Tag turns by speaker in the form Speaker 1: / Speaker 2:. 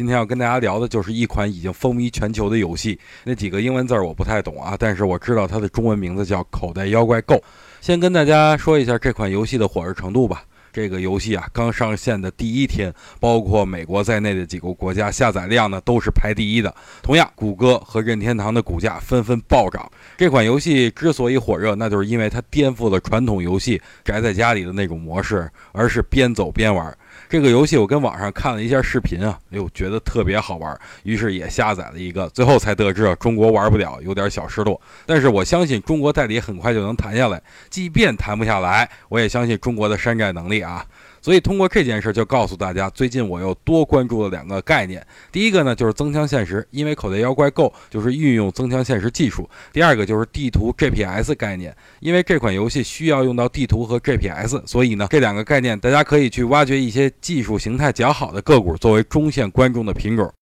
Speaker 1: 今天要跟大家聊的就是一款已经风靡全球的游戏，那几个英文字儿我不太懂啊，但是我知道它的中文名字叫《口袋妖怪 Go》。先跟大家说一下这款游戏的火热程度吧。这个游戏啊，刚上线的第一天，包括美国在内的几个国家下载量呢都是排第一的。同样，谷歌和任天堂的股价纷纷暴涨。这款游戏之所以火热，那就是因为它颠覆了传统游戏宅在家里的那种模式，而是边走边玩。这个游戏我跟网上看了一下视频啊，哎呦，觉得特别好玩，于是也下载了一个，最后才得知啊，中国玩不了，有点小失落。但是我相信中国代理很快就能谈下来，即便谈不下来，我也相信中国的山寨能力啊。所以通过这件事就告诉大家，最近我又多关注了两个概念。第一个呢就是增强现实，因为口袋妖怪 Go 就是运用增强现实技术。第二个就是地图 GPS 概念，因为这款游戏需要用到地图和 GPS，所以呢这两个概念大家可以去挖掘一些技术形态较好的个股作为中线观众的品种。